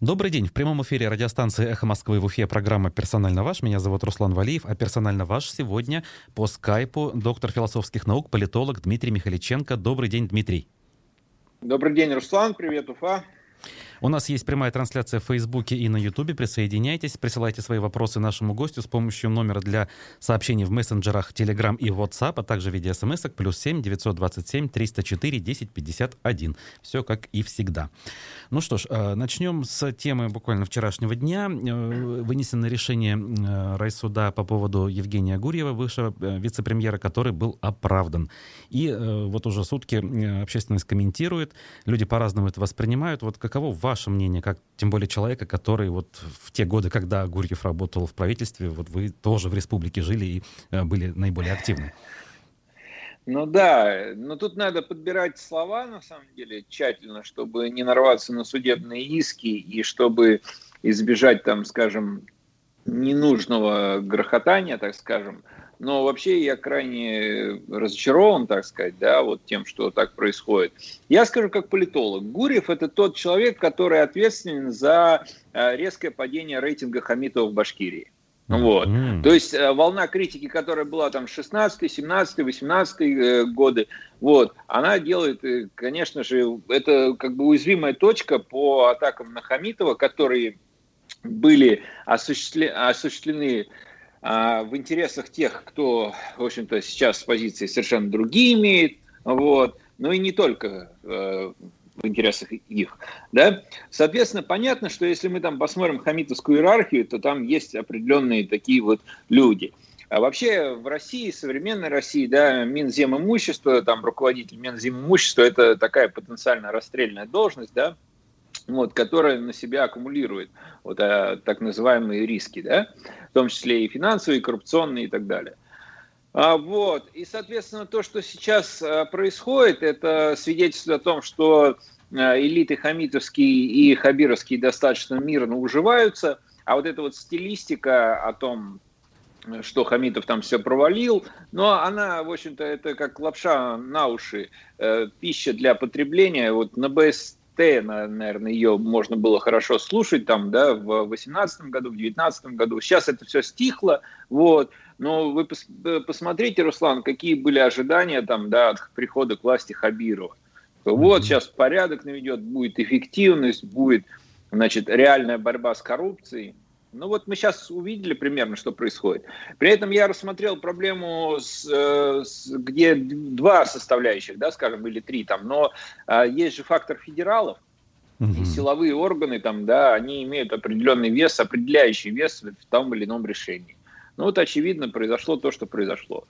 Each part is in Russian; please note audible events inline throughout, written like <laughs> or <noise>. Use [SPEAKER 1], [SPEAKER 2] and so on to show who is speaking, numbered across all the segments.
[SPEAKER 1] Добрый день. В прямом эфире радиостанции «Эхо Москвы» в Уфе программа «Персонально ваш». Меня зовут Руслан Валиев, а «Персонально ваш» сегодня по скайпу доктор философских наук, политолог Дмитрий Михаличенко. Добрый день, Дмитрий.
[SPEAKER 2] Добрый день, Руслан. Привет, Уфа.
[SPEAKER 1] У нас есть прямая трансляция в Фейсбуке и на Ютубе. Присоединяйтесь, присылайте свои вопросы нашему гостю с помощью номера для сообщений в мессенджерах Telegram и WhatsApp, а также в виде смс плюс 7 927 304 1051. Все как и всегда. Ну что ж, э, начнем с темы буквально вчерашнего дня. Э, вынесено решение э, райсуда по поводу Евгения Гурьева, высшего вице-премьера, который был оправдан. И вот уже сутки общественность комментирует, люди по-разному это воспринимают. Вот каково мнение, как тем более человека, который вот в те годы, когда Гурьев работал в правительстве, вот вы тоже в республике жили и э, были наиболее активны?
[SPEAKER 2] Ну да, но тут надо подбирать слова, на самом деле, тщательно, чтобы не нарваться на судебные иски и чтобы избежать, там, скажем, ненужного грохотания, так скажем. Но вообще я крайне разочарован, так сказать, да, вот тем, что так происходит. Я скажу как политолог. Гурьев – это тот человек, который ответственен за э, резкое падение рейтинга Хамитова в Башкирии. Вот. Mm-hmm. То есть э, волна критики, которая была там 16, 17, 18 годы, вот, она делает, э, конечно же, это как бы уязвимая точка по атакам на Хамитова, которые были осуществлены, в интересах тех, кто, в общем-то, сейчас позиции совершенно другие имеет, вот, но и не только э, в интересах их, да. Соответственно, понятно, что если мы там посмотрим хамитовскую иерархию, то там есть определенные такие вот люди. А вообще в России, современной России, да, Минземимущество, там руководитель Минземимущества, это такая потенциально расстрельная должность, да, вот, которая на себя аккумулирует вот, а, так называемые риски, да, в том числе и финансовые, и коррупционные и так далее. А, вот. И, соответственно, то, что сейчас а, происходит, это свидетельство о том, что а, элиты хамитовские и хабировские достаточно мирно уживаются, а вот эта вот стилистика о том, что Хамитов там все провалил, но она, в общем-то, это как лапша на уши, э, пища для потребления. Вот на БС наверное, ее можно было хорошо слушать там, да, в 2018 году, в 2019 году. Сейчас это все стихло, вот. Но вы пос э, посмотрите, Руслан, какие были ожидания там, да, от прихода к власти Хабирова. Вот сейчас порядок наведет, будет эффективность, будет, значит, реальная борьба с коррупцией. Ну вот мы сейчас увидели примерно, что происходит. При этом я рассмотрел проблему, с, э, с, где два составляющих, да, скажем, или три там, но а, есть же фактор федералов, и силовые органы там, да, они имеют определенный вес, определяющий вес в том или ином решении. Ну вот очевидно произошло то, что произошло.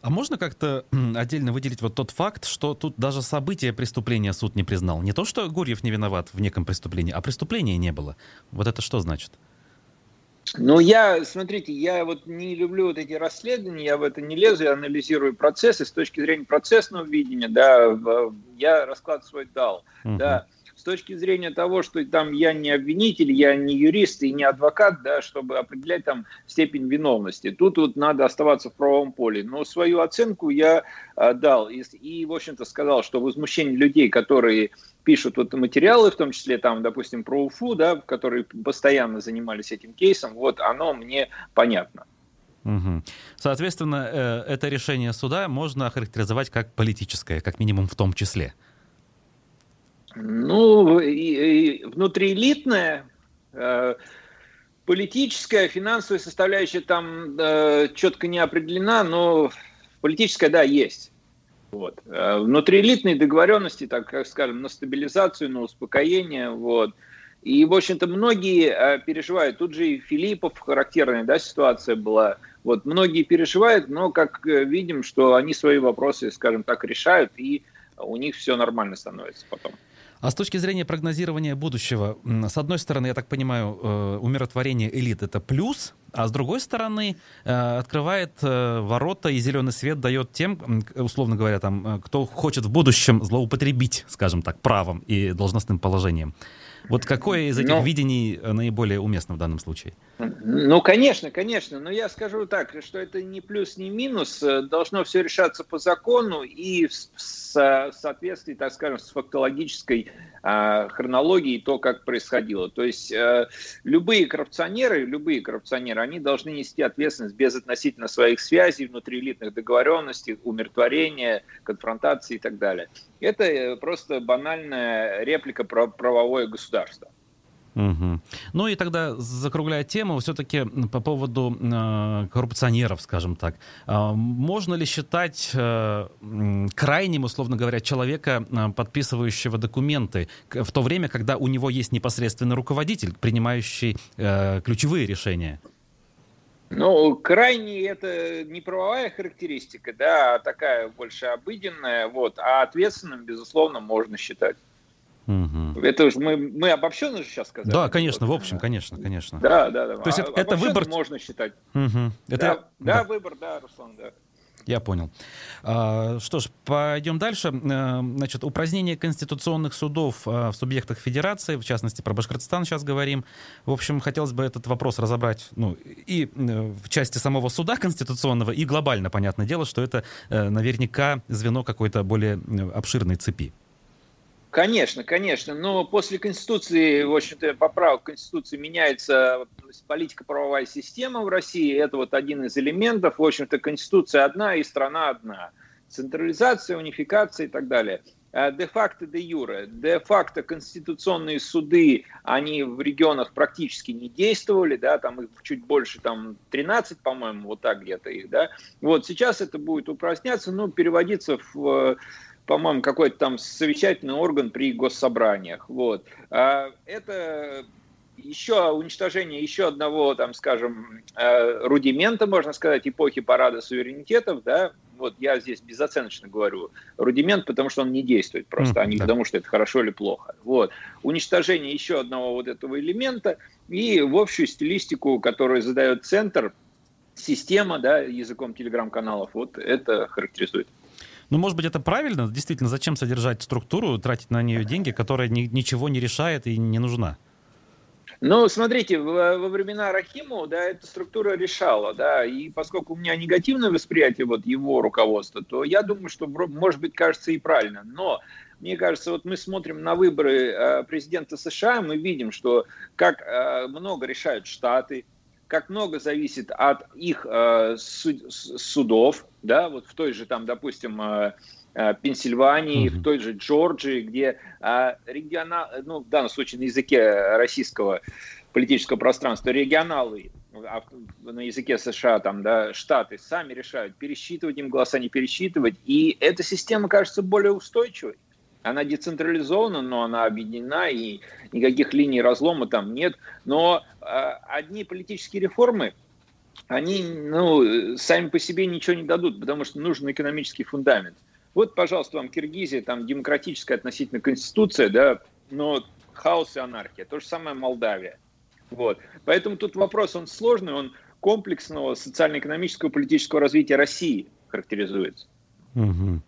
[SPEAKER 1] А можно как-то отдельно выделить вот тот факт, что тут даже события преступления суд не признал? Не то, что Гурьев не виноват в неком преступлении, а преступления не было. Вот это что значит?
[SPEAKER 2] Ну, я, смотрите, я вот не люблю вот эти расследования, я в это не лезу, я анализирую процессы с точки зрения процессного видения, да, я расклад свой дал, uh-huh. да, точки зрения того, что там я не обвинитель, я не юрист и не адвокат, да, чтобы определять там степень виновности. Тут вот надо оставаться в правом поле. Но свою оценку я э, дал и, и, в общем-то, сказал, что возмущение людей, которые пишут вот материалы, в том числе там, допустим, про УФУ, да, которые постоянно занимались этим кейсом, вот оно мне понятно.
[SPEAKER 1] Угу. Соответственно, э, это решение суда можно охарактеризовать как политическое, как минимум в том числе.
[SPEAKER 2] Ну, и, и внутриэлитная, э, политическая, финансовая составляющая там э, четко не определена, но политическая, да, есть. Вот. Э, внутриэлитные договоренности, так как скажем, на стабилизацию, на успокоение, вот. И, в общем-то, многие э, переживают. Тут же и Филиппов характерная да, ситуация была. Вот, многие переживают, но, как э, видим, что они свои вопросы, скажем так, решают, и у них все нормально становится потом.
[SPEAKER 1] А с точки зрения прогнозирования будущего, с одной стороны, я так понимаю, э, умиротворение элит это плюс, а с другой стороны, э, открывает э, ворота и зеленый свет дает тем, условно говоря, там, кто хочет в будущем злоупотребить, скажем так, правом и должностным положением. Вот какое из этих Но... видений наиболее уместно в данном случае?
[SPEAKER 2] Ну, конечно, конечно. Но я скажу так, что это не плюс, не минус. Должно все решаться по закону и в соответствии, так скажем, с фактологической э, хронологии и то, как происходило. То есть э, любые коррупционеры, любые коррупционеры, они должны нести ответственность без относительно своих связей, внутриэлитных договоренностей, умиротворения, конфронтации и так далее. Это э, просто банальная реплика про правовое государство.
[SPEAKER 1] Угу. Ну и тогда, закругляя тему, все-таки по поводу э, коррупционеров, скажем так, э, можно ли считать э, крайним, условно говоря, человека, э, подписывающего документы, в то время, когда у него есть непосредственный руководитель, принимающий э, ключевые решения?
[SPEAKER 2] Ну, крайне это не правовая характеристика, да, а такая больше обыденная, вот, а ответственным, безусловно, можно считать. Угу. Это уж мы, мы обобщенно же сейчас сказали.
[SPEAKER 1] Да, конечно, в общем, конечно, конечно.
[SPEAKER 2] Да, да, да.
[SPEAKER 1] То есть а, это, это выбор...
[SPEAKER 2] можно считать.
[SPEAKER 1] Угу. Это...
[SPEAKER 2] Да, да, да, выбор, да, Руслан, да.
[SPEAKER 1] Я понял. А, что ж, пойдем дальше. А, значит, упразднение конституционных судов а, в субъектах федерации, в частности, про Башкортостан сейчас говорим. В общем, хотелось бы этот вопрос разобрать ну, и э, в части самого суда конституционного, и глобально, понятное дело, что это э, наверняка звено какой-то более э, обширной цепи.
[SPEAKER 2] Конечно, конечно. Но после Конституции, в общем-то, поправок Конституции меняется политико-правовая система в России. Это вот один из элементов. В общем-то, Конституция одна и страна одна. Централизация, унификация и так далее. А де-факто, де-юре. Де-факто конституционные суды, они в регионах практически не действовали, да, там их чуть больше, там 13, по-моему, вот так где-то их, да. Вот сейчас это будет упраздняться, ну, переводиться в по-моему, какой-то там совещательный орган при госсобраниях. Вот. А это еще уничтожение еще одного, там, скажем, э, рудимента, можно сказать, эпохи парада суверенитетов, да, вот я здесь безоценочно говорю, рудимент, потому что он не действует просто, mm, а не да. потому что это хорошо или плохо. Вот. Уничтожение еще одного вот этого элемента и в общую стилистику, которую задает центр, система, да, языком телеграм-каналов, вот это характеризует.
[SPEAKER 1] Ну, может быть, это правильно? Действительно, зачем содержать структуру, тратить на нее деньги, которая ни, ничего не решает и не нужна?
[SPEAKER 2] Ну, смотрите, во, времена Рахимова, да, эта структура решала, да, и поскольку у меня негативное восприятие вот его руководства, то я думаю, что, может быть, кажется и правильно. Но мне кажется, вот мы смотрим на выборы э, президента США, мы видим, что как э, много решают Штаты, как много зависит от их э, суд, судов, да, вот в той же там, допустим, э, э, Пенсильвании, mm-hmm. в той же Джорджии, где э, регионал, ну, в данном случае на языке российского политического пространства, регионалы а на языке США, там, да, штаты сами решают, пересчитывать им голоса, не пересчитывать, и эта система кажется более устойчивой. Она децентрализована, но она объединена, и никаких линий разлома там нет. Но э, одни политические реформы, они ну, сами по себе ничего не дадут, потому что нужен экономический фундамент. Вот, пожалуйста, вам Киргизия, там демократическая относительно конституция, да, но хаос и анархия. То же самое Молдавия. Вот. Поэтому тут вопрос, он сложный, он комплексного социально-экономического политического развития России характеризуется.
[SPEAKER 1] Угу.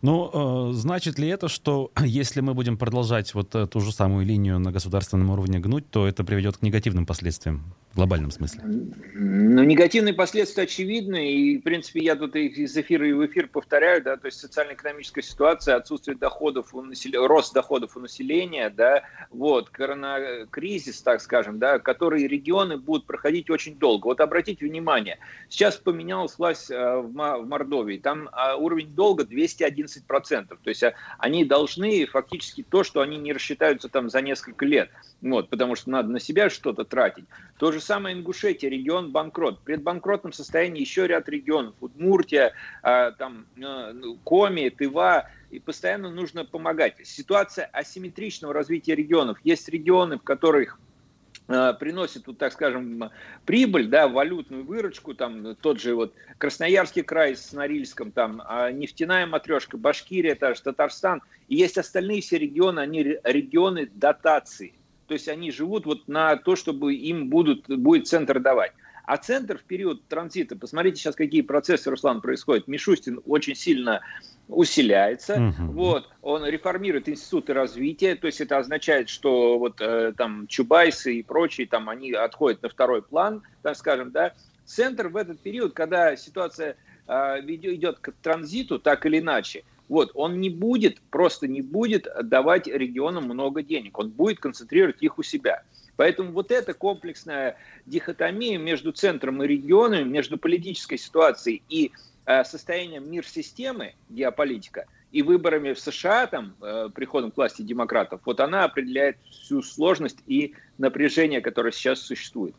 [SPEAKER 1] Ну, э, значит ли это, что <clears throat> если мы будем продолжать вот ту же самую линию на государственном уровне гнуть, то это приведет к негативным последствиям глобальном смысле?
[SPEAKER 2] Ну, негативные последствия очевидны, и, в принципе, я тут из эфира и в эфир повторяю, да, то есть социально-экономическая ситуация, отсутствие доходов у населения, рост доходов у населения, да, вот, коронакризис, так скажем, да, который регионы будут проходить очень долго. Вот обратите внимание, сейчас поменялась власть э, в Мордовии, там а, уровень долга 211 11%. То есть а, они должны фактически то, что они не рассчитаются там за несколько лет, вот, потому что надо на себя что-то тратить. То же самое Ингушетия, регион банкрот. В предбанкротном состоянии еще ряд регионов. Удмуртия, а, там, а, Коми, Тыва, и постоянно нужно помогать. Ситуация асимметричного развития регионов. Есть регионы, в которых Э, приносит, вот, так скажем, прибыль, да, валютную выручку, там тот же вот Красноярский край с Норильском, там а нефтяная матрешка, Башкирия, та же Татарстан, и есть остальные все регионы, они регионы дотации, то есть они живут вот на то, чтобы им будут, будет центр давать. А центр в период транзита, посмотрите сейчас, какие процессы, Руслан, происходят. Мишустин очень сильно усиляется, угу. вот, он реформирует институты развития, то есть это означает, что вот э, там Чубайсы и прочие, там они отходят на второй план, так скажем, да, центр в этот период, когда ситуация э, идет к транзиту, так или иначе, Вот, он не будет, просто не будет давать регионам много денег, он будет концентрировать их у себя. Поэтому вот эта комплексная дихотомия между центром и регионами, между политической ситуацией и э, состоянием мир-системы, геополитика, и выборами в США, там, э, приходом к власти демократов, вот она определяет всю сложность и напряжение, которое сейчас существует.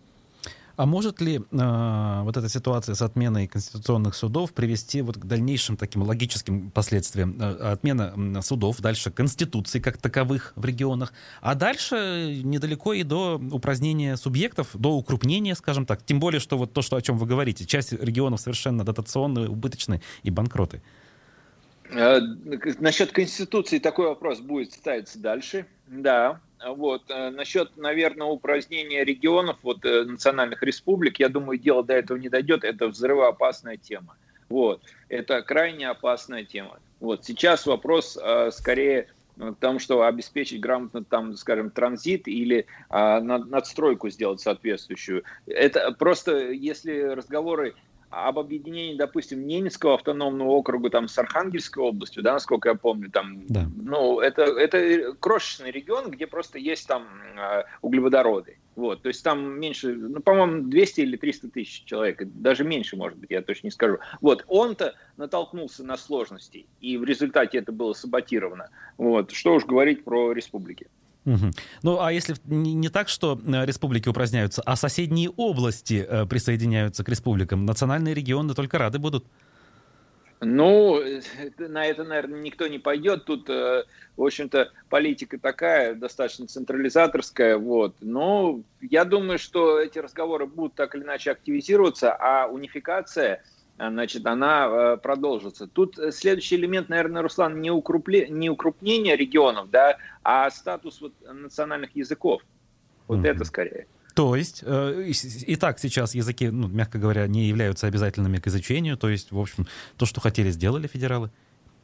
[SPEAKER 1] А может ли э, вот эта ситуация с отменой конституционных судов привести вот к дальнейшим таким логическим последствиям? Э, отмена судов, дальше конституции как таковых в регионах, а дальше недалеко и до упразднения субъектов, до укрупнения, скажем так. Тем более, что вот то, что, о чем вы говорите, часть регионов совершенно дотационные, убыточные и банкроты.
[SPEAKER 2] Э, насчет Конституции такой вопрос будет ставиться дальше. Да, вот. Э, насчет, наверное, упразднения регионов, вот, э, национальных республик, я думаю, дело до этого не дойдет. Это взрывоопасная тема. Вот. Это крайне опасная тема. Вот. Сейчас вопрос скорее в том, что обеспечить грамотно, там, скажем, транзит или э, надстройку сделать соответствующую. Это просто, если разговоры об объединении, допустим, Ненецкого автономного округа там с Архангельской областью, да, насколько я помню, там, да. ну, это, это крошечный регион, где просто есть там э, углеводороды. Вот, то есть там меньше, ну, по-моему, 200 или 300 тысяч человек, даже меньше, может быть, я точно не скажу. Вот, он-то натолкнулся на сложности, и в результате это было саботировано. Вот, что уж говорить про республики.
[SPEAKER 1] Угу. Ну, а если не так, что э, республики упраздняются, а соседние области э, присоединяются к республикам, национальные регионы только рады будут?
[SPEAKER 2] Ну, на это, наверное, никто не пойдет. Тут, э, в общем-то, политика такая, достаточно централизаторская. Вот. Но я думаю, что эти разговоры будут так или иначе активизироваться, а унификация – значит, она э, продолжится. Тут следующий элемент, наверное, Руслан, не, укрупле, не укрупнение регионов, да, а статус вот национальных языков. Вот mm-hmm. это скорее.
[SPEAKER 1] То есть, э, и так сейчас языки, ну, мягко говоря, не являются обязательными к изучению. То есть, в общем, то, что хотели, сделали федералы.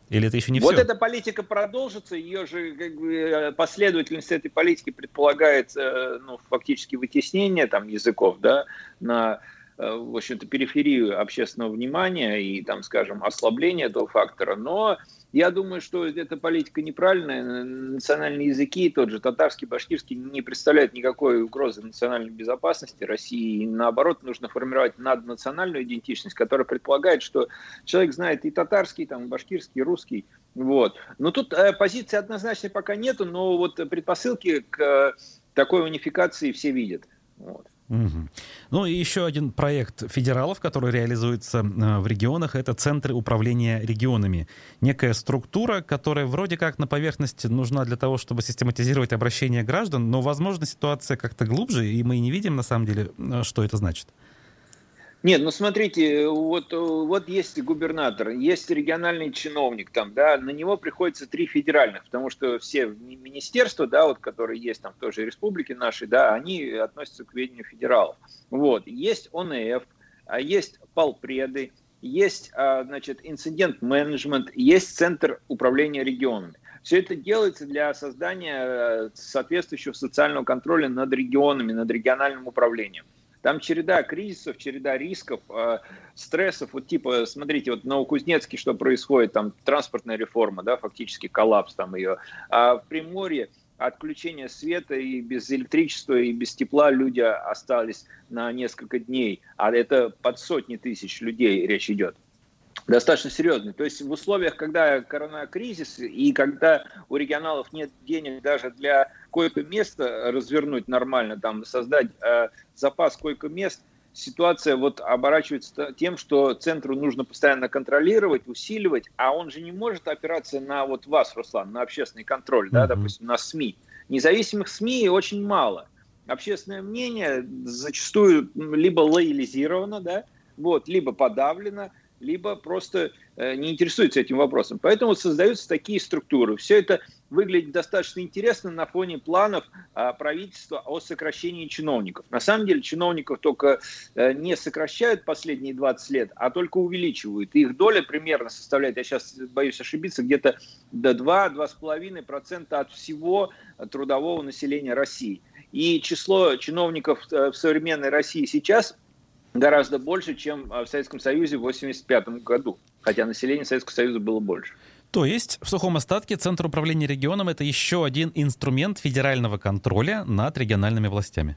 [SPEAKER 1] Или это еще не
[SPEAKER 2] вот
[SPEAKER 1] все?
[SPEAKER 2] Вот эта политика продолжится, ее же как бы, э, последовательность этой политики предполагает ну, фактически вытеснение там, языков да, на Э, в общем-то, периферию общественного внимания и, там, скажем, ослабление этого фактора. Но я думаю, что эта политика неправильная. Национальные языки, тот же татарский, башкирский, не представляют никакой угрозы национальной безопасности России. И наоборот, нужно формировать наднациональную идентичность, которая предполагает, что человек знает и татарский, там, и башкирский, и русский. Вот. Но тут э, позиции однозначной пока нету, но вот предпосылки к э, такой унификации все видят. Вот.
[SPEAKER 1] Угу. Ну и еще один проект федералов, который реализуется э, в регионах, это центры управления регионами. Некая структура, которая вроде как на поверхности нужна для того, чтобы систематизировать обращение граждан, но, возможно, ситуация как-то глубже, и мы не видим на самом деле, э, что это значит.
[SPEAKER 2] Нет, ну смотрите, вот, вот есть губернатор, есть региональный чиновник там, да, на него приходится три федеральных, потому что все министерства, да, вот, которые есть там в той же республике нашей, да, они относятся к ведению федералов. Вот, есть ОНФ, а есть полпреды, есть, а, значит, инцидент-менеджмент, есть Центр управления регионами. Все это делается для создания э, соответствующего социального контроля над регионами, над региональным управлением. Там череда кризисов, череда рисков, э, стрессов. Вот типа, смотрите, вот в Новокузнецке что происходит, там транспортная реформа, да, фактически коллапс там ее. А в Приморье отключение света и без электричества и без тепла люди остались на несколько дней, а это под сотни тысяч людей речь идет достаточно серьезный. То есть в условиях, когда коронакризис и когда у регионалов нет денег даже для койко-места развернуть нормально, там создать э, запас койко-мест, ситуация вот оборачивается тем, что центру нужно постоянно контролировать, усиливать, а он же не может опираться на вот вас, Руслан, на общественный контроль, да, mm-hmm. допустим, на СМИ. Независимых СМИ очень мало. Общественное мнение зачастую либо лоялизировано, да, вот, либо подавлено, либо просто э, не интересуется этим вопросом. Поэтому создаются такие структуры. Все это выглядит достаточно интересно на фоне планов а, правительства о сокращении чиновников. На самом деле чиновников только э, не сокращают последние 20 лет, а только увеличивают. Их доля примерно составляет, я сейчас боюсь ошибиться, где-то до 2-2,5% от всего трудового населения России. И число чиновников э, в современной России сейчас гораздо больше, чем в Советском Союзе в 1985 году, хотя население Советского Союза было больше.
[SPEAKER 1] То есть в сухом остатке Центр управления регионом это еще один инструмент федерального контроля над региональными властями.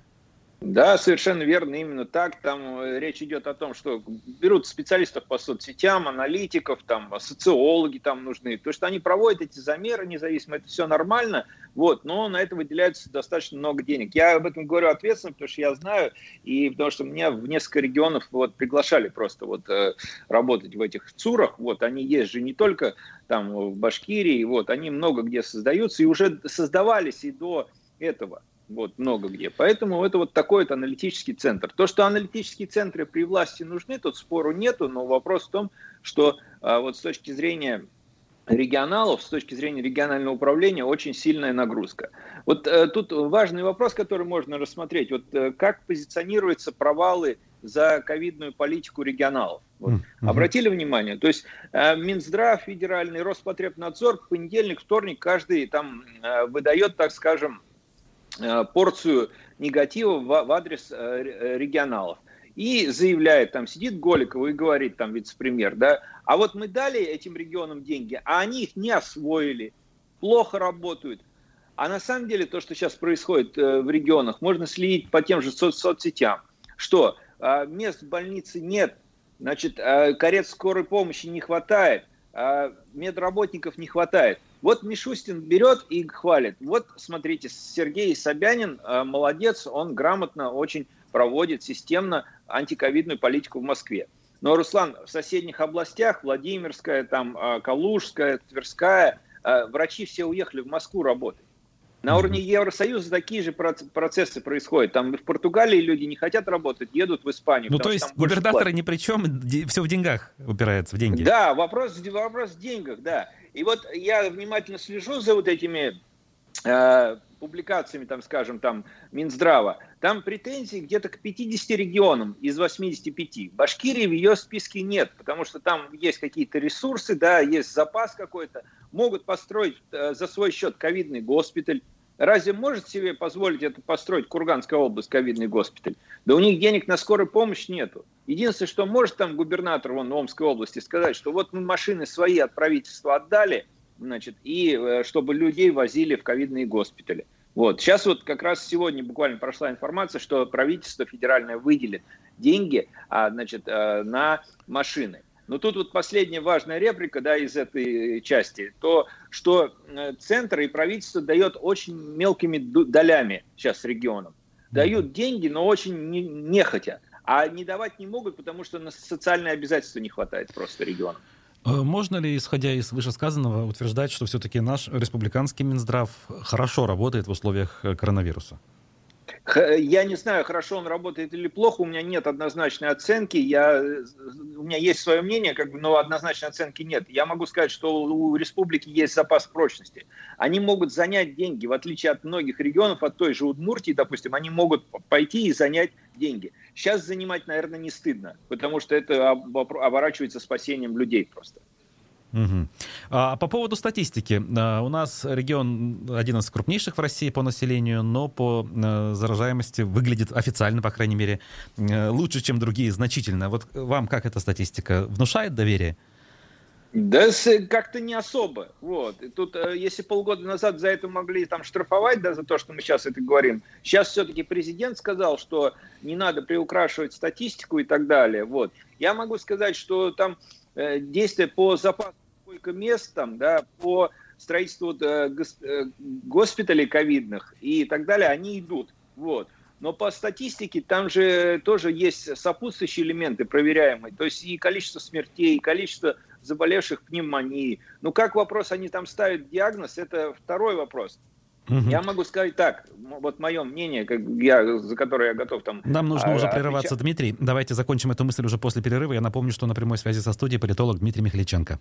[SPEAKER 2] Да, совершенно верно, именно так. Там э, речь идет о том, что берут специалистов по соцсетям, аналитиков, там, социологи там нужны, то что они проводят эти замеры независимо, это все нормально, вот, но на это выделяется достаточно много денег. Я об этом говорю ответственно, потому что я знаю, и потому что меня в несколько регионов вот приглашали просто вот э, работать в этих ЦУРах, вот, они есть же не только там в Башкирии, вот, они много где создаются и уже создавались и до этого вот много где. Поэтому это вот такой вот аналитический центр. То, что аналитические центры при власти нужны, тут спору нету, но вопрос в том, что а, вот с точки зрения регионалов, с точки зрения регионального управления, очень сильная нагрузка. Вот э, тут важный вопрос, который можно рассмотреть. Вот э, как позиционируются провалы за ковидную политику регионалов. Вот. Mm-hmm. Обратили внимание? То есть э, Минздрав, Федеральный Роспотребнадзор понедельник, вторник каждый там э, выдает, так скажем, порцию негатива в, адрес э, регионалов. И заявляет, там сидит Голикова и говорит, там вице-премьер, да, а вот мы дали этим регионам деньги, а они их не освоили, плохо работают. А на самом деле то, что сейчас происходит э, в регионах, можно следить по тем же со- соцсетям. Что? Мест в больнице нет, значит, карет скорой помощи не хватает, медработников не хватает. Вот Мишустин берет и хвалит. Вот, смотрите, Сергей Собянин э, молодец, он грамотно очень проводит системно антиковидную политику в Москве. Но, Руслан, в соседних областях, Владимирская, там, э, Калужская, Тверская, э, врачи все уехали в Москву работать. На уровне Евросоюза такие же процессы происходят. Там в Португалии люди не хотят работать, едут в Испанию.
[SPEAKER 1] Ну, то есть губернаторы ни при чем, все в деньгах упирается, в деньги.
[SPEAKER 2] Да, вопрос, вопрос в деньгах, да. И вот я внимательно слежу за вот этими э, публикациями, там, скажем, там, Минздрава. Там претензии где-то к 50 регионам из 85. Башкирии в ее списке нет, потому что там есть какие-то ресурсы, да, есть запас какой-то. Могут построить э, за свой счет ковидный госпиталь, Разве может себе позволить это построить Курганская область, ковидный госпиталь? Да у них денег на скорую помощь нету. Единственное, что может там губернатор вон, Омской области сказать, что вот мы машины свои от правительства отдали, значит, и э, чтобы людей возили в ковидные госпитали. Вот. Сейчас вот как раз сегодня буквально прошла информация, что правительство федеральное выделит деньги а, значит, э, на машины. Но тут вот последняя важная реплика да, из этой части, то, что э, центр и правительство дает очень мелкими долями сейчас регионам. Дают деньги, но очень нехотя. А не давать не могут, потому что на социальные обязательства не хватает просто регионам.
[SPEAKER 1] Э, можно ли, исходя из вышесказанного, утверждать, что все-таки наш республиканский Минздрав хорошо работает в условиях э, коронавируса?
[SPEAKER 2] Я не знаю, хорошо он работает или плохо, у меня нет однозначной оценки, я, у меня есть свое мнение, как бы, но однозначной оценки нет. Я могу сказать, что у республики есть запас прочности. Они могут занять деньги, в отличие от многих регионов, от той же Удмуртии, допустим, они могут пойти и занять деньги. Сейчас занимать, наверное, не стыдно, потому что это оборачивается спасением людей просто.
[SPEAKER 1] Угу. А по поводу статистики. А, у нас регион один из крупнейших в России по населению, но по э, заражаемости выглядит официально, по крайней мере, э, лучше, чем другие, значительно. Вот вам как эта статистика внушает доверие?
[SPEAKER 2] Да как-то не особо. Вот. И тут, э, если полгода назад за это могли там штрафовать, да, за то, что мы сейчас это говорим, сейчас все-таки президент сказал, что не надо приукрашивать статистику и так далее. Вот. Я могу сказать, что там Э, действия по запасу сколько мест там, да, по строительству э, э, госпиталей ковидных и так далее, они идут. Вот. Но по статистике там же тоже есть сопутствующие элементы проверяемые. То есть и количество смертей, и количество заболевших пневмонией. Ну как вопрос, они там ставят диагноз, это второй вопрос. Угу. Я могу сказать так, вот мое мнение, как я, за которое я готов там...
[SPEAKER 1] Нам нужно а, уже прерываться, отвечать. Дмитрий. Давайте закончим эту мысль уже после перерыва. Я напомню, что на прямой связи со студией политолог Дмитрий Михаличенко.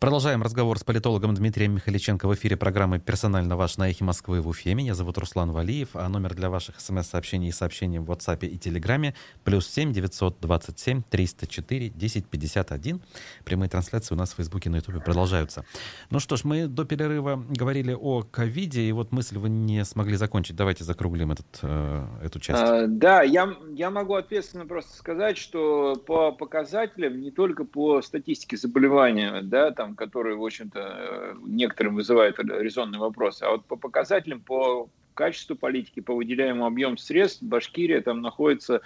[SPEAKER 1] Продолжаем разговор с политологом Дмитрием Михаличенко в эфире программы «Персонально ваш» на «Эхе Москвы» в Уфе. Меня зовут Руслан Валиев, а номер для ваших смс-сообщений и сообщений в WhatsApp и Телеграме плюс 7 927 304 1051. Прямые трансляции у нас в Фейсбуке на Ютубе продолжаются. Ну что ж, мы до перерыва говорили о ковиде, и вот мысль вы не смогли закончить. Давайте закруглим этот, э, эту часть. А,
[SPEAKER 2] да, я, я могу ответственно просто сказать, что по показателям, не только по статистике заболевания, да, там там, которые, в общем-то, некоторым вызывают резонные вопросы. А вот по показателям, по качеству политики, по выделяемому объему средств, Башкирия там находится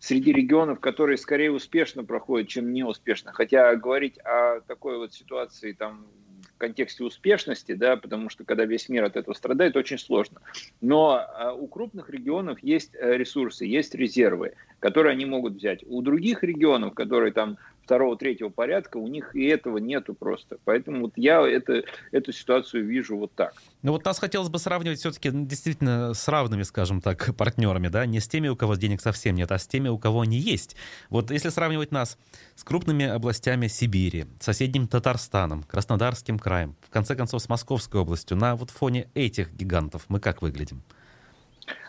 [SPEAKER 2] среди регионов, которые скорее успешно проходят, чем неуспешно. Хотя говорить о такой вот ситуации там в контексте успешности, да, потому что когда весь мир от этого страдает, очень сложно. Но а, у крупных регионов есть э, ресурсы, есть резервы, которые они могут взять. У других регионов, которые там второго, третьего порядка, у них и этого нету просто. Поэтому вот я это, эту ситуацию вижу вот так.
[SPEAKER 1] Ну вот нас хотелось бы сравнивать все-таки ну, действительно с равными, скажем так, партнерами, да, не с теми, у кого денег совсем нет, а с теми, у кого они есть. Вот если сравнивать нас с крупными областями Сибири, соседним Татарстаном, Краснодарским краем, в конце концов с Московской областью, на вот фоне этих гигантов мы как выглядим?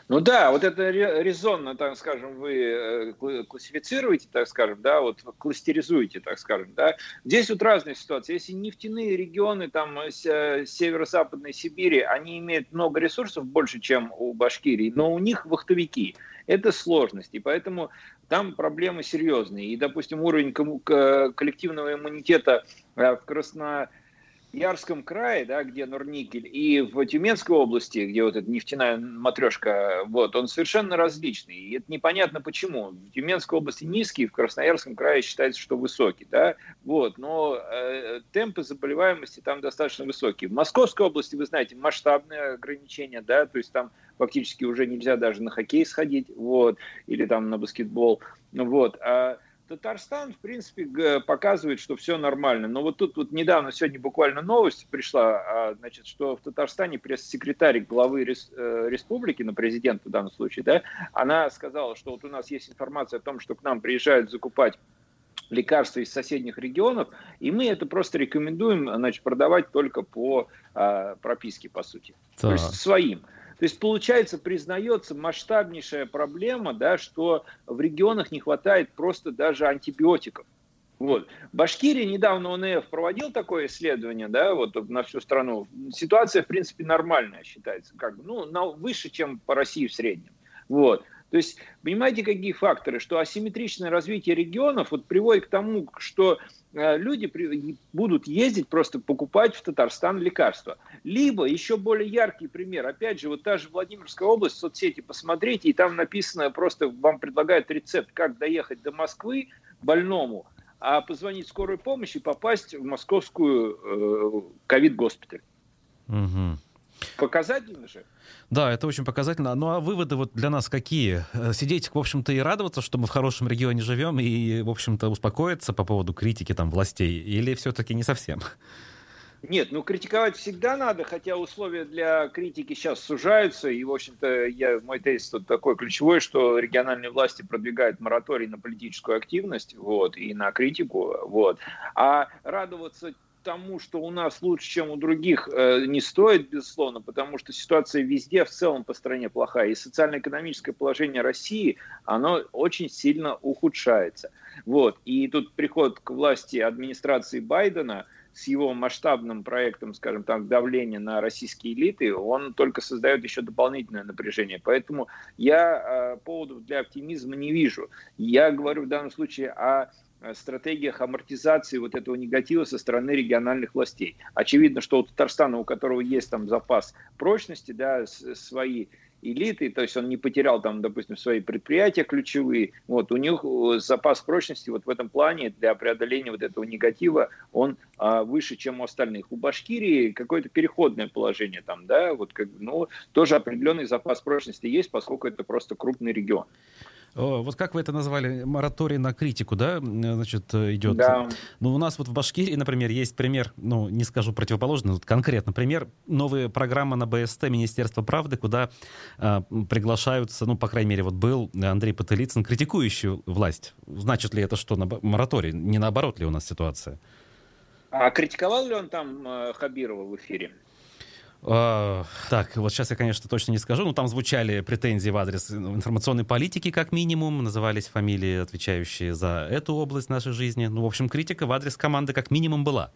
[SPEAKER 2] Ну да, вот это резонно, так скажем, вы э, классифицируете, так скажем, да, вот кластеризуете, так скажем, да. Здесь вот разные ситуации. Если нефтяные регионы, там, э, э, северо-западной Сибири, они имеют много ресурсов, больше, чем у Башкирии, но у них вахтовики. Это сложность, и поэтому там проблемы серьезные. И, допустим, уровень коллективного иммунитета в Красно Ярском крае, да, где Норникель, и в Тюменской области, где вот эта нефтяная матрешка, вот, он совершенно различный. И это непонятно почему. В Тюменской области низкий, в Красноярском крае считается, что высокий, да, вот, но э, темпы заболеваемости там достаточно высокие. В Московской области, вы знаете, масштабные ограничения, да, то есть там фактически уже нельзя даже на хоккей сходить, вот, или там на баскетбол, вот, а Татарстан, в принципе, показывает, что все нормально. Но вот тут вот недавно, сегодня буквально новость пришла, а, значит, что в Татарстане пресс-секретарь главы э, республики, на ну, президента в данном случае, да, она сказала, что вот у нас есть информация о том, что к нам приезжают закупать лекарства из соседних регионов, и мы это просто рекомендуем значит, продавать только по а, прописке, по сути. Да. То есть своим. То есть, получается, признается масштабнейшая проблема, да, что в регионах не хватает просто даже антибиотиков. Вот. Башкирия недавно ОНФ проводил такое исследование, да, вот на всю страну. Ситуация, в принципе, нормальная считается, как бы, ну, на, выше, чем по России в среднем. Вот. То есть, понимаете, какие факторы, что асимметричное развитие регионов вот приводит к тому, что люди при, будут ездить просто покупать в Татарстан лекарства. Либо еще более яркий пример, опять же, вот та же Владимирская область, в соцсети посмотрите, и там написано, просто вам предлагают рецепт, как доехать до Москвы больному, а позвонить в скорую помощь и попасть в московскую э, ковид-госпиталь. Угу. Показательно же.
[SPEAKER 1] Да, это очень показательно. Ну а выводы вот для нас какие? Э, сидеть, в общем-то, и радоваться, что мы в хорошем регионе живем, и, в общем-то, успокоиться по поводу критики там властей, или все-таки не совсем?
[SPEAKER 2] Нет, ну критиковать всегда надо, хотя условия для критики сейчас сужаются, и, в общем-то, я, мой тезис тут такой ключевой, что региональные власти продвигают мораторий на политическую активность, вот, и на критику, вот. А радоваться тому, что у нас лучше, чем у других, э, не стоит, безусловно, потому что ситуация везде в целом по стране плохая. И социально-экономическое положение России, оно очень сильно ухудшается. Вот. И тут приход к власти администрации Байдена с его масштабным проектом, скажем так, давления на российские элиты, он только создает еще дополнительное напряжение. Поэтому я э, поводов для оптимизма не вижу. Я говорю в данном случае о стратегиях амортизации вот этого негатива со стороны региональных властей. Очевидно, что у Татарстана, у которого есть там запас прочности, да, свои элиты, то есть он не потерял там, допустим, свои предприятия ключевые, вот, у них э, запас прочности вот в этом плане для преодоления вот этого негатива, он а, выше, чем у остальных. У Башкирии какое-то переходное положение там, да, вот, как, ну, тоже определенный запас прочности есть, поскольку это просто крупный регион.
[SPEAKER 1] Вот как вы это назвали, мораторий на критику, да, значит, идет?
[SPEAKER 2] Да.
[SPEAKER 1] Ну, у нас вот в Башкирии, например, есть пример, ну, не скажу противоположный, вот конкретно пример, новая программа на БСТ Министерства правды, куда э, приглашаются, ну, по крайней мере, вот был Андрей Потылицын, критикующий власть. Значит ли это что, на мораторий? Не наоборот ли у нас ситуация?
[SPEAKER 2] А критиковал ли он там э, Хабирова в эфире?
[SPEAKER 1] Uh, так, вот сейчас я, конечно, точно не скажу, но там звучали претензии в адрес информационной политики, как минимум, назывались фамилии, отвечающие за эту область нашей жизни. Ну, в общем, критика в адрес команды как минимум была.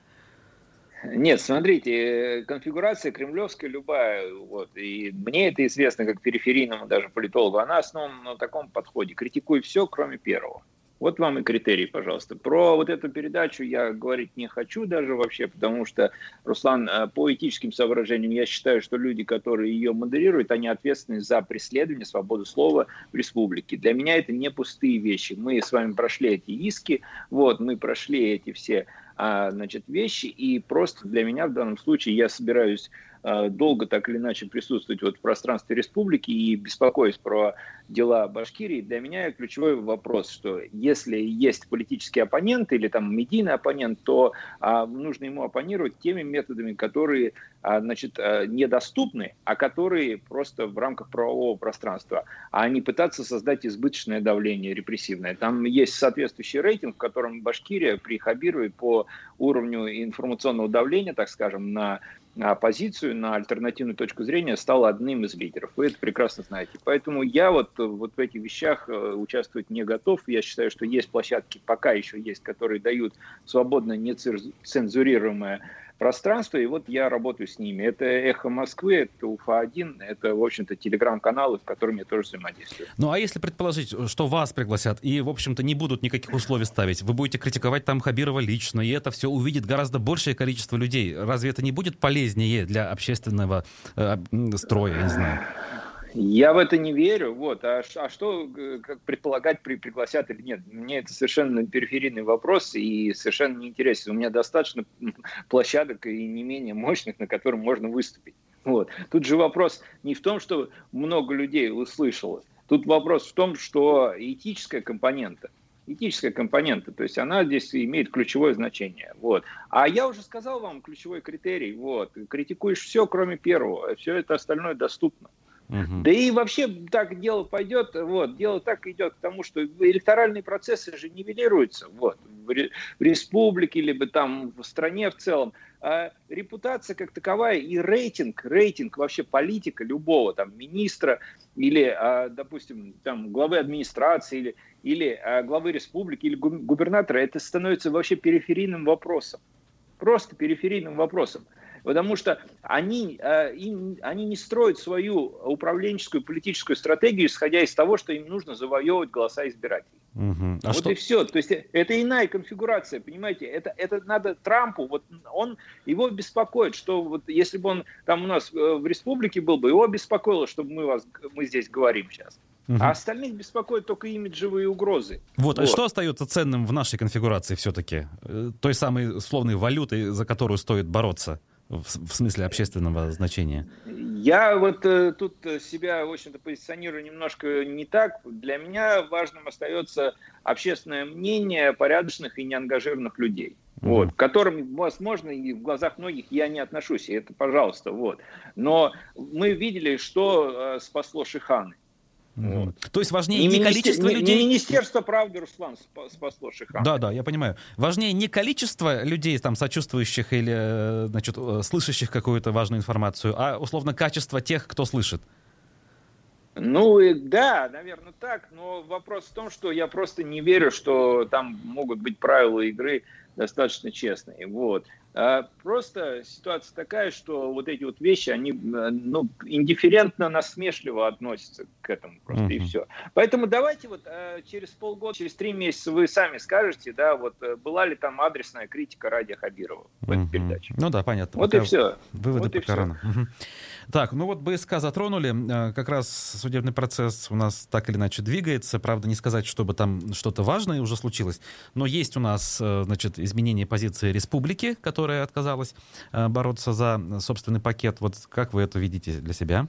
[SPEAKER 2] Нет, смотрите, конфигурация кремлевская любая, вот, и мне это известно как периферийному даже политологу, она основана на таком подходе, критикуй все, кроме первого. Вот вам и критерий, пожалуйста. Про вот эту передачу я говорить не хочу даже вообще, потому что, Руслан, э, по этическим соображениям я считаю, что люди, которые ее модерируют, они ответственны за преследование свободы слова в республике. Для меня это не пустые вещи. Мы с вами прошли эти иски, вот, мы прошли эти все а, значит, вещи, и просто для меня в данном случае я собираюсь долго так или иначе присутствовать вот в пространстве республики и беспокоюсь про дела Башкирии, для меня ключевой вопрос, что если есть политический оппонент или там медийный оппонент, то а, нужно ему оппонировать теми методами, которые а, значит, а, недоступны, а которые просто в рамках правового пространства, а не пытаться создать избыточное давление репрессивное. Там есть соответствующий рейтинг, в котором Башкирия при Хабировой по уровню информационного давления, так скажем, на оппозицию, на альтернативную точку зрения, стал одним из лидеров. Вы это прекрасно знаете. Поэтому я вот, вот в этих вещах э, участвовать не готов. Я считаю, что есть площадки, пока еще есть, которые дают свободно нецензурируемое пространство, и вот я работаю с ними. Это «Эхо Москвы», это УФА-1, это, в общем-то, телеграм-каналы, в которых я тоже взаимодействую.
[SPEAKER 1] Ну, а если предположить, что вас пригласят и, в общем-то, не будут никаких условий ставить, вы будете критиковать там Хабирова лично, и это все увидит гораздо большее количество людей. Разве это не будет полезнее для общественного э, строя, я не знаю?
[SPEAKER 2] Я в это не верю. Вот. А, а что как предполагать, при, пригласят или нет? Мне это совершенно периферийный вопрос и совершенно неинтересен. У меня достаточно <laughs> площадок и не менее мощных, на которых можно выступить. Вот. Тут же вопрос не в том, что много людей услышало. Тут вопрос в том, что этическая компонента, этическая компонента, то есть она здесь имеет ключевое значение. Вот. А я уже сказал вам ключевой критерий. Вот. Критикуешь все, кроме первого. Все это остальное доступно. Угу. Да и вообще так дело пойдет, вот, дело так идет к тому, что электоральные процессы же нивелируются, вот, в, республике, либо там в стране в целом. А репутация как таковая и рейтинг, рейтинг вообще политика любого там министра или, а, допустим, там главы администрации или, или а, главы республики или губернатора, это становится вообще периферийным вопросом. Просто периферийным вопросом потому что они, э, им, они не строят свою управленческую политическую стратегию, исходя из того, что им нужно завоевывать голоса избирателей. Угу. А вот что? и все. То есть это иная конфигурация, понимаете? Это, это надо Трампу, вот он, его беспокоит, что вот если бы он там у нас э, в республике был бы, его беспокоило, чтобы мы, вас, мы здесь говорим сейчас. Угу. А остальных беспокоят только имиджевые угрозы.
[SPEAKER 1] Вот, вот. А что остается ценным в нашей конфигурации все-таки? Э, той самой словной валютой, за которую стоит бороться? В, смысле общественного значения?
[SPEAKER 2] Я вот э, тут себя, в общем-то, позиционирую немножко не так. Для меня важным остается общественное мнение порядочных и неангажированных людей. Mm-hmm. Вот, к которым, возможно, и в глазах многих я не отношусь, и это пожалуйста, вот. Но мы видели, что э, спасло Шиханы.
[SPEAKER 1] Вот. То есть важнее не, не количество
[SPEAKER 2] не,
[SPEAKER 1] людей...
[SPEAKER 2] Не Министерство правды, Руслан, спасло Шихан.
[SPEAKER 1] Да, да, я понимаю. Важнее не количество людей, там, сочувствующих или, э, значит, э, слышащих какую-то важную информацию, а, условно, качество тех, кто слышит.
[SPEAKER 2] Ну, да, наверное, так, но вопрос в том, что я просто не верю, что там могут быть правила игры достаточно честные. Вот. А просто ситуация такая, что вот эти вот вещи, они ну, индифферентно, насмешливо относятся к этому просто, uh-huh. и все. Поэтому давайте вот э, через полгода, через три месяца вы сами скажете, да, вот э, была ли там адресная критика Радия Хабирова в uh-huh. этой передаче.
[SPEAKER 1] Ну да, понятно.
[SPEAKER 2] Вот Пока и все.
[SPEAKER 1] Выводы
[SPEAKER 2] вот
[SPEAKER 1] по корону. Uh-huh. Так, ну вот БСК затронули. Э, как раз судебный процесс у нас так или иначе двигается. Правда, не сказать, чтобы там что-то важное уже случилось. Но есть у нас, значит, изменение позиции республики, которая которая отказалась э, бороться за собственный пакет. Вот как вы это видите для себя?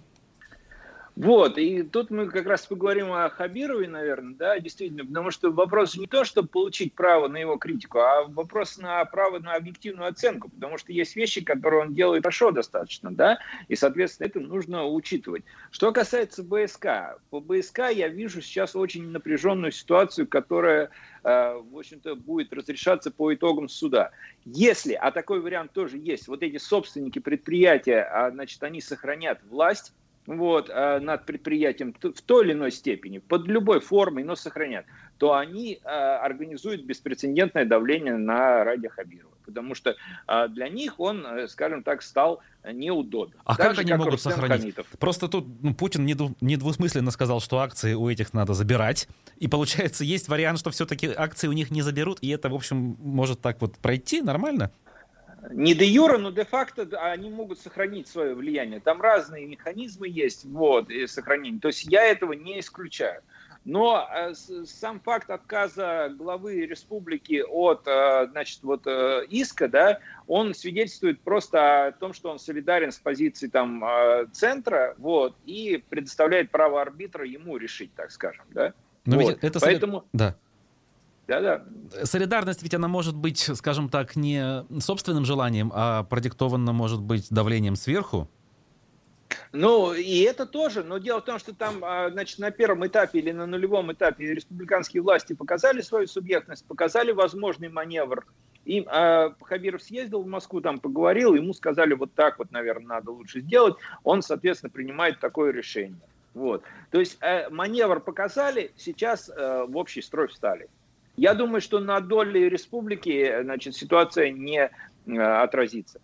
[SPEAKER 2] Вот, и тут мы как раз поговорим о Хабирове, наверное, да, действительно, потому что вопрос не то, чтобы получить право на его критику, а вопрос на право на объективную оценку, потому что есть вещи, которые он делает хорошо достаточно, да, и, соответственно, это нужно учитывать. Что касается БСК, по БСК я вижу сейчас очень напряженную ситуацию, которая, э, в общем-то, будет разрешаться по итогам суда. Если, а такой вариант тоже есть, вот эти собственники предприятия, а, значит, они сохранят власть, вот, э, над предприятием в той или иной степени, под любой формой, но сохранят, то они э, организуют беспрецедентное давление на Радия Хабирова. Потому что э, для них он, скажем так, стал неудобен.
[SPEAKER 1] А так как же, они как могут Рустем сохранить? Хамитов. Просто тут ну, Путин недвусмысленно сказал, что акции у этих надо забирать, И получается, есть вариант, что все-таки акции у них не заберут, и это, в общем, может так вот пройти нормально?
[SPEAKER 2] Не де юра, но де факто они могут сохранить свое влияние. Там разные механизмы есть, вот, и сохранение. То есть я этого не исключаю. Но э, сам факт отказа главы республики от, э, значит, вот э, иска, да, он свидетельствует просто о том, что он солидарен с позицией там центра, вот, и предоставляет право арбитра ему решить, так скажем, да.
[SPEAKER 1] Но вот. ведь это Поэтому... Да.
[SPEAKER 2] Да-да.
[SPEAKER 1] Солидарность ведь она может быть, скажем так, не собственным желанием, а продиктована, может быть, давлением сверху.
[SPEAKER 2] Ну, и это тоже, но дело в том, что там, а, значит, на первом этапе или на нулевом этапе республиканские власти показали свою субъектность, показали возможный маневр. И а, Хабиров съездил в Москву, там поговорил, ему сказали, вот так вот, наверное, надо лучше сделать. Он, соответственно, принимает такое решение. Вот. То есть э, маневр показали, сейчас э, в общий строй встали. Я думаю, что на доле республики значит, ситуация не э, отразится.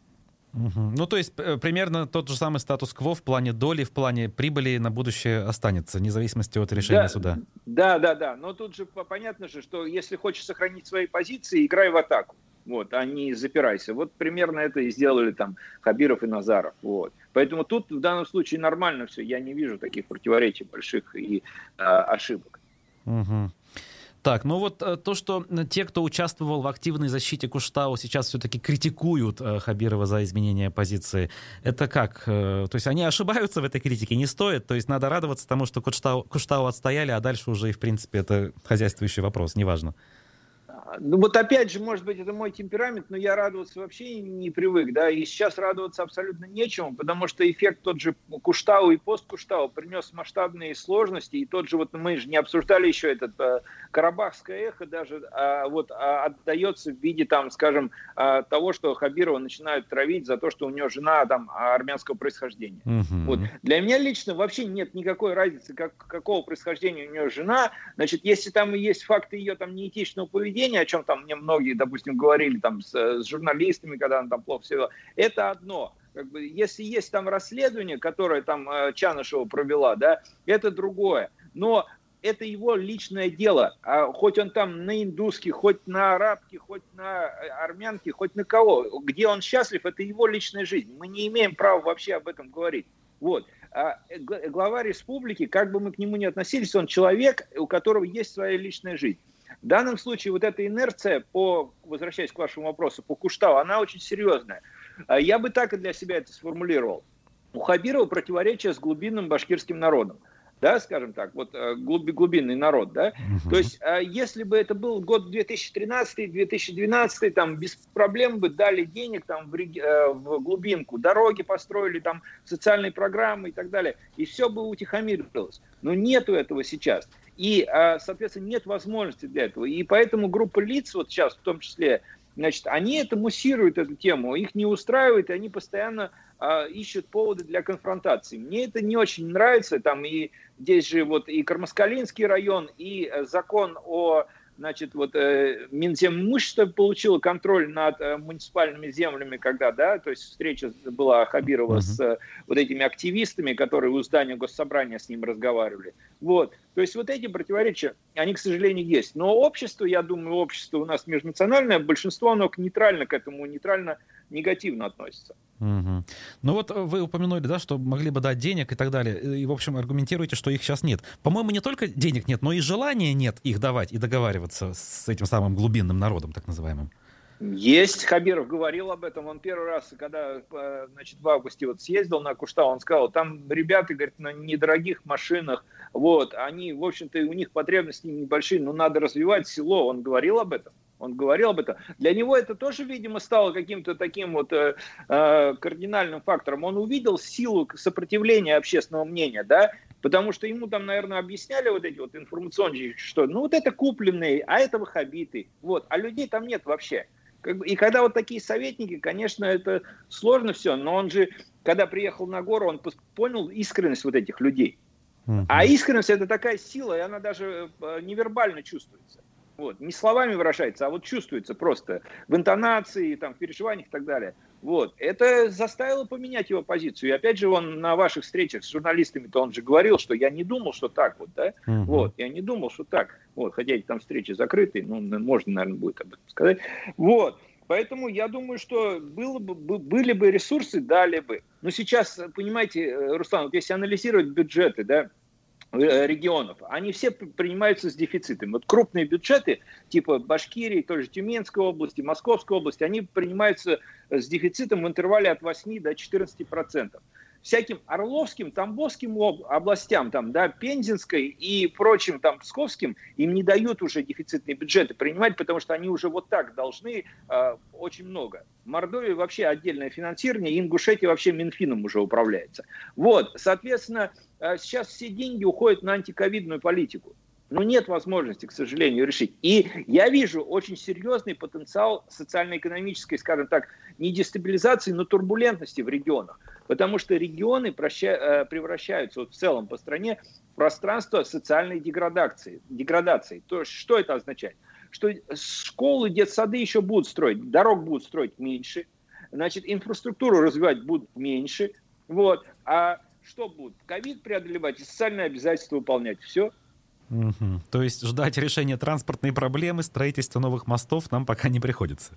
[SPEAKER 1] Угу. Ну, то есть э, примерно тот же самый статус-кво в плане доли, в плане прибыли на будущее останется, вне зависимости от решения
[SPEAKER 2] да,
[SPEAKER 1] суда.
[SPEAKER 2] Да, да, да. Но тут же понятно же, что если хочешь сохранить свои позиции, играй в атаку. Вот, а не запирайся. Вот примерно это и сделали там Хабиров и Назаров. Вот. Поэтому тут в данном случае нормально все. Я не вижу таких противоречий больших и а, ошибок.
[SPEAKER 1] Угу. Так, ну вот э, то, что э, те, кто участвовал в активной защите Куштау, сейчас все-таки критикуют э, Хабирова за изменение позиции, это как? То есть они ошибаются в этой критике, не стоит? То есть надо радоваться тому, что Куштау, Куштау отстояли, а дальше уже и, в принципе, это хозяйствующий вопрос, неважно.
[SPEAKER 2] Ну вот опять же, может быть, это мой темперамент, но я радоваться вообще не привык, да, и сейчас радоваться абсолютно нечему, потому что эффект тот же Куштау и пост-Куштау принес масштабные сложности, и тот же, вот мы же не обсуждали еще этот а, Карабахское эхо даже, а, вот а, отдается в виде, там, скажем, а, того, что Хабирова начинают травить за то, что у нее жена там армянского происхождения. Угу. Вот. Для меня лично вообще нет никакой разницы, как, какого происхождения у нее жена, значит, если там есть факты ее там неэтичного поведения, о чем там мне многие, допустим, говорили там с, с журналистами, когда она там плохо вела. Это одно. Как бы, если есть там расследование, которое там э, Чанышева провела, да, это другое. Но это его личное дело. А хоть он там на индуске, хоть на арабке, хоть на э, армянке, хоть на кого. Где он счастлив, это его личная жизнь. Мы не имеем права вообще об этом говорить. Вот. А э, глава республики, как бы мы к нему ни относились, он человек, у которого есть своя личная жизнь. В данном случае вот эта инерция, по, возвращаясь к вашему вопросу, по Куштау, она очень серьезная. А я бы так и для себя это сформулировал. У Хабирова противоречие с глубинным башкирским народом да, скажем так, вот э, глубинный народ, да. Угу. То есть, а если бы это был год 2013-2012, там без проблем бы дали денег там в, э, в глубинку, дороги построили, там социальные программы и так далее, и все бы утихомирилось. Но нету этого сейчас. И, а, соответственно, нет возможности для этого. И поэтому группа лиц, вот сейчас в том числе, значит, они это муссируют, эту тему, их не устраивает, и они постоянно а, ищут поводы для конфронтации. Мне это не очень нравится, там и здесь же вот и Кармаскалинский район, и э, закон о значит, вот э, Минземимущество получило контроль над э, муниципальными землями, когда, да, то есть встреча была Хабирова uh-huh. с э, вот этими активистами, которые у здания госсобрания с ним разговаривали. Вот, то есть вот эти противоречия, они, к сожалению, есть. Но общество, я думаю, общество у нас межнациональное, большинство, оно нейтрально к этому, нейтрально негативно относится.
[SPEAKER 1] Угу. Ну вот вы упомянули, да, что могли бы дать денег и так далее. И, в общем, аргументируете, что их сейчас нет. По-моему, не только денег нет, но и желания нет их давать и договариваться с этим самым глубинным народом, так называемым.
[SPEAKER 2] Есть, Хабиров говорил об этом. Он первый раз, когда э, значит, в августе вот съездил на Куштау, он сказал, там ребята, говорит, на недорогих машинах, вот, они, в общем-то, у них потребности небольшие, но надо развивать село. Он говорил об этом. Он говорил об этом. Для него это тоже, видимо, стало каким-то таким вот э, э, кардинальным фактором. Он увидел силу сопротивления общественного мнения, да, потому что ему там, наверное, объясняли вот эти вот информационные, что ну вот это купленные, а это ваххабиты, вот, а людей там нет вообще. И когда вот такие советники, конечно, это сложно все, но он же, когда приехал на гору, он понял искренность вот этих людей. А искренность это такая сила, и она даже э, невербально чувствуется. Вот. Не словами выражается, а вот чувствуется просто в интонации, там, в переживаниях и так далее. Вот. Это заставило поменять его позицию. И опять же, он на ваших встречах с журналистами-то он же говорил, что я не думал, что так вот, да? Угу. Вот, я не думал, что так. Вот, хотя эти там встречи закрытые, ну, можно, наверное, будет об этом сказать. Вот. Поэтому я думаю, что было бы, были бы ресурсы, дали бы. Но сейчас, понимаете, э, Руслан, вот если анализировать бюджеты, да, Э, регионов, они все принимаются с дефицитом. Вот крупные бюджеты, типа Башкирии, той же Тюменской области, Московской области, они принимаются с дефицитом в интервале от 8 до 14 процентов всяким Орловским, Тамбовским областям, там, да, Пензенской и прочим там Псковским, им не дают уже дефицитные бюджеты принимать, потому что они уже вот так должны э, очень много. Мордовии вообще отдельное финансирование, Ингушетия вообще Минфином уже управляется. Вот, соответственно, э, сейчас все деньги уходят на антиковидную политику. Но нет возможности, к сожалению, решить. И я вижу очень серьезный потенциал социально-экономической, скажем так, не дестабилизации, но турбулентности в регионах. Потому что регионы э, превращаются вот в целом по стране в пространство социальной деградации. деградации. То есть, что это означает? Что школы, детсады еще будут строить, дорог будут строить меньше, значит, инфраструктуру развивать будут меньше, вот, а что будут? Ковид преодолевать и социальные обязательства выполнять. Все.
[SPEAKER 1] Угу. То есть ждать решения транспортной проблемы, строительства новых мостов нам пока не приходится.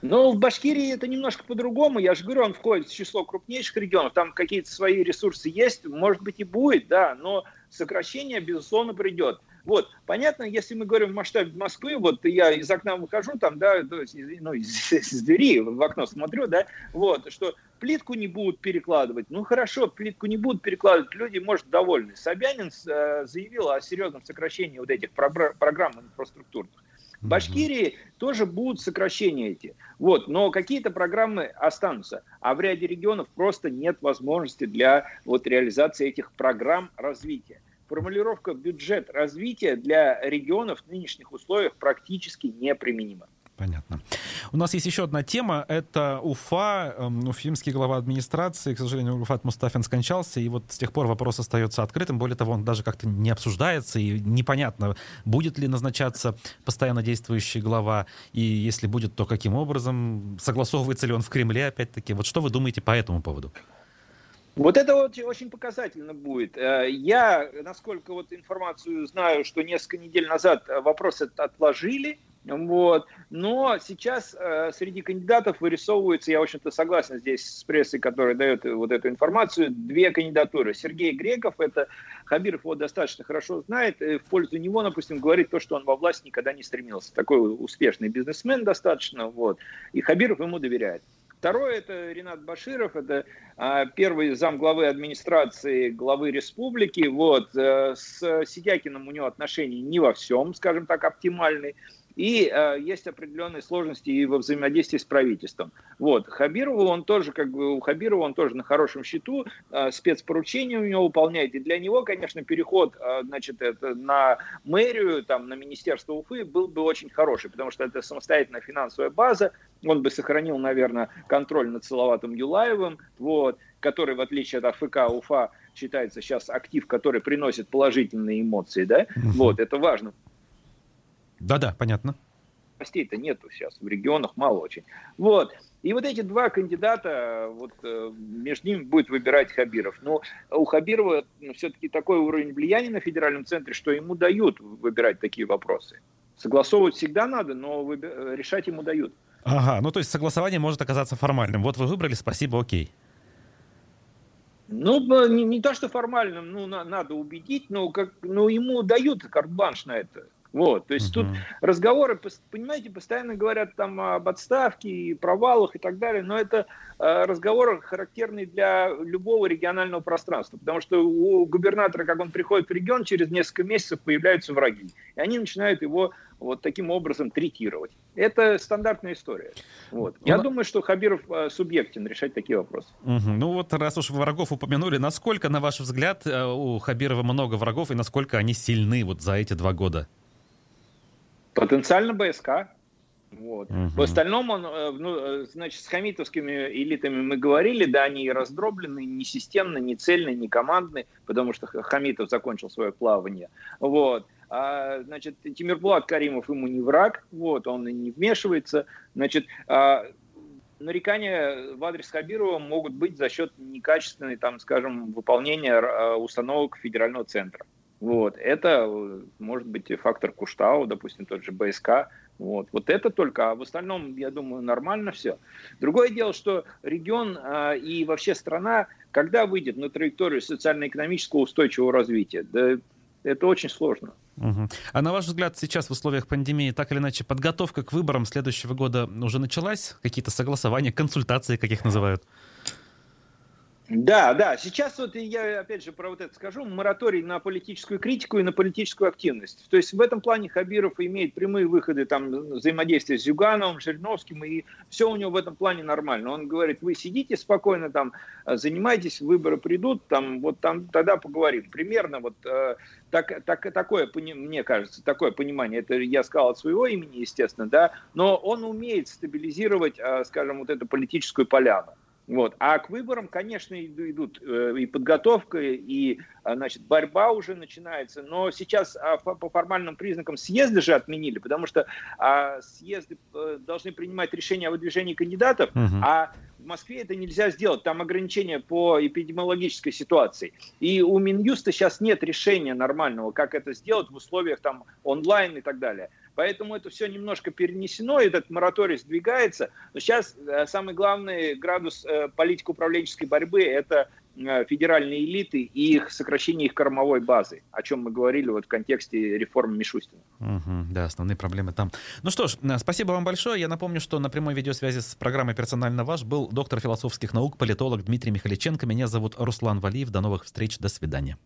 [SPEAKER 2] Но в Башкирии это немножко по-другому. Я же говорю, он входит в число крупнейших регионов. Там какие-то свои ресурсы есть, может быть и будет, да, но сокращение, безусловно, придет. Вот, понятно, если мы говорим в масштабе Москвы, вот я из окна выхожу, там, да, то есть, ну, из, <laughs> из двери в окно смотрю, да, вот, что плитку не будут перекладывать. Ну, хорошо, плитку не будут перекладывать, люди, может, довольны. Собянин э, заявил о серьезном сокращении вот этих программ инфраструктурных. В Башкирии тоже будут сокращения эти. Вот, но какие-то программы останутся. А в ряде регионов просто нет возможности для вот, реализации этих программ развития формулировка бюджет развития для регионов в нынешних условиях практически неприменима.
[SPEAKER 1] Понятно. У нас есть еще одна тема. Это Уфа. Эм, уфимский глава администрации, к сожалению, Руфат Мустафин скончался, и вот с тех пор вопрос остается открытым. Более того, он даже как-то не обсуждается, и непонятно, будет ли назначаться постоянно действующий глава, и если будет, то каким образом, согласовывается ли он в Кремле, опять-таки. Вот что вы думаете по этому поводу?
[SPEAKER 2] Вот это вот очень показательно будет. Э, я, насколько вот информацию знаю, что несколько недель назад вопрос этот отложили, вот. Но сейчас э, среди кандидатов вырисовывается, я, в общем-то, согласен здесь с прессой, которая дает вот эту информацию, две кандидатуры. Сергей Греков, это Хабиров его достаточно хорошо знает, в пользу него, допустим, говорит то, что он во власть никогда не стремился. Такой успешный бизнесмен достаточно, вот. И Хабиров ему доверяет. Второе – это Ренат Баширов, это а, первый зам главы администрации главы республики. Вот, а, с Сидякиным у него отношения не во всем, скажем так, оптимальные. И э, есть определенные сложности и во взаимодействии с правительством. Вот. Хабирову он тоже, как бы, у Хабирова он тоже на хорошем счету, э, спецпоручения у него выполняет. И для него, конечно, переход э, значит, это, на мэрию, там, на Министерство Уфы был бы очень хороший, потому что это самостоятельная финансовая база. Он бы сохранил, наверное, контроль над Салаватом Юлаевым, вот, который, в отличие от АФК Уфа, считается сейчас актив, который приносит положительные эмоции. Да? Вот, это важно.
[SPEAKER 1] Да-да, понятно.
[SPEAKER 2] Властей-то нету сейчас, в регионах мало очень. Вот. И вот эти два кандидата, вот э, между ними будет выбирать Хабиров. Но у Хабирова ну, все-таки такой уровень влияния на федеральном центре, что ему дают выбирать такие вопросы. Согласовывать всегда надо, но решать ему дают.
[SPEAKER 1] Ага, ну то есть согласование может оказаться формальным. Вот вы выбрали, спасибо, окей.
[SPEAKER 2] Ну, не, не то, что формальным, ну, на, надо убедить, но, как, но ему дают карт-бланш на это. Вот, то есть тут разговоры, понимаете, постоянно говорят там об отставке и провалах и так далее, но это э, разговоры характерные для любого регионального пространства, потому что у губернатора, как он приходит в регион, через несколько месяцев появляются враги, и они начинают его вот таким образом третировать. Это стандартная история. Вот. Я ну, думаю, что Хабиров э, субъектен решать такие вопросы.
[SPEAKER 1] Угу. Ну вот раз уж врагов упомянули, насколько, на ваш взгляд, э, у Хабирова много врагов и насколько они сильны вот за эти два года?
[SPEAKER 2] Потенциально БСК. Вот. Угу. В остальном, он, э, ну, э, значит, с хамитовскими элитами мы говорили, да, они раздроблены, не системно, не цельно, не командны, потому что Хамитов закончил свое плавание. Вот. А, значит, Тимирбулат Каримов ему не враг, вот, он и не вмешивается. Значит, а, нарекания в адрес Хабирова могут быть за счет некачественной, там, скажем, выполнения установок федерального центра. Вот. Это может быть фактор Куштау, допустим, тот же БСК. Вот. вот это только, а в остальном, я думаю, нормально все. Другое дело, что регион э, и вообще страна, когда выйдет на траекторию социально-экономического устойчивого развития, да, это очень сложно.
[SPEAKER 1] Угу. А на ваш взгляд, сейчас в условиях пандемии так или иначе подготовка к выборам следующего года уже началась? Какие-то согласования, консультации, как их называют?
[SPEAKER 2] Да, да. Сейчас вот я опять же про вот это скажу. Мораторий на политическую критику и на политическую активность. То есть в этом плане Хабиров имеет прямые выходы там взаимодействия с Зюгановым, Жириновским, и все у него в этом плане нормально. Он говорит, вы сидите спокойно там, занимайтесь, выборы придут, там вот там тогда поговорим. Примерно вот э, так, так, такое, мне кажется, такое понимание. Это я сказал от своего имени, естественно, да, но он умеет стабилизировать, э, скажем, вот эту политическую поляну. Вот. А к выборам, конечно, идут э, и подготовка, и а, значит, борьба уже начинается. Но сейчас а, по формальным признакам съезды же отменили, потому что а, съезды э, должны принимать решения о выдвижении кандидатов, угу. а в Москве это нельзя сделать. Там ограничения по эпидемиологической ситуации. И у Минюста сейчас нет решения нормального, как это сделать в условиях там онлайн и так далее. Поэтому это все немножко перенесено, этот мораторий сдвигается. Но сейчас э, самый главный градус э, политико-управленческой борьбы – это э, федеральные элиты и их сокращение их кормовой базы, о чем мы говорили вот в контексте реформы Мишустина.
[SPEAKER 1] Угу, да, основные проблемы там. Ну что ж, спасибо вам большое. Я напомню, что на прямой видеосвязи с программой «Персонально ваш» был доктор философских наук, политолог Дмитрий Михаличенко. Меня зовут Руслан Валиев. До новых встреч. До свидания.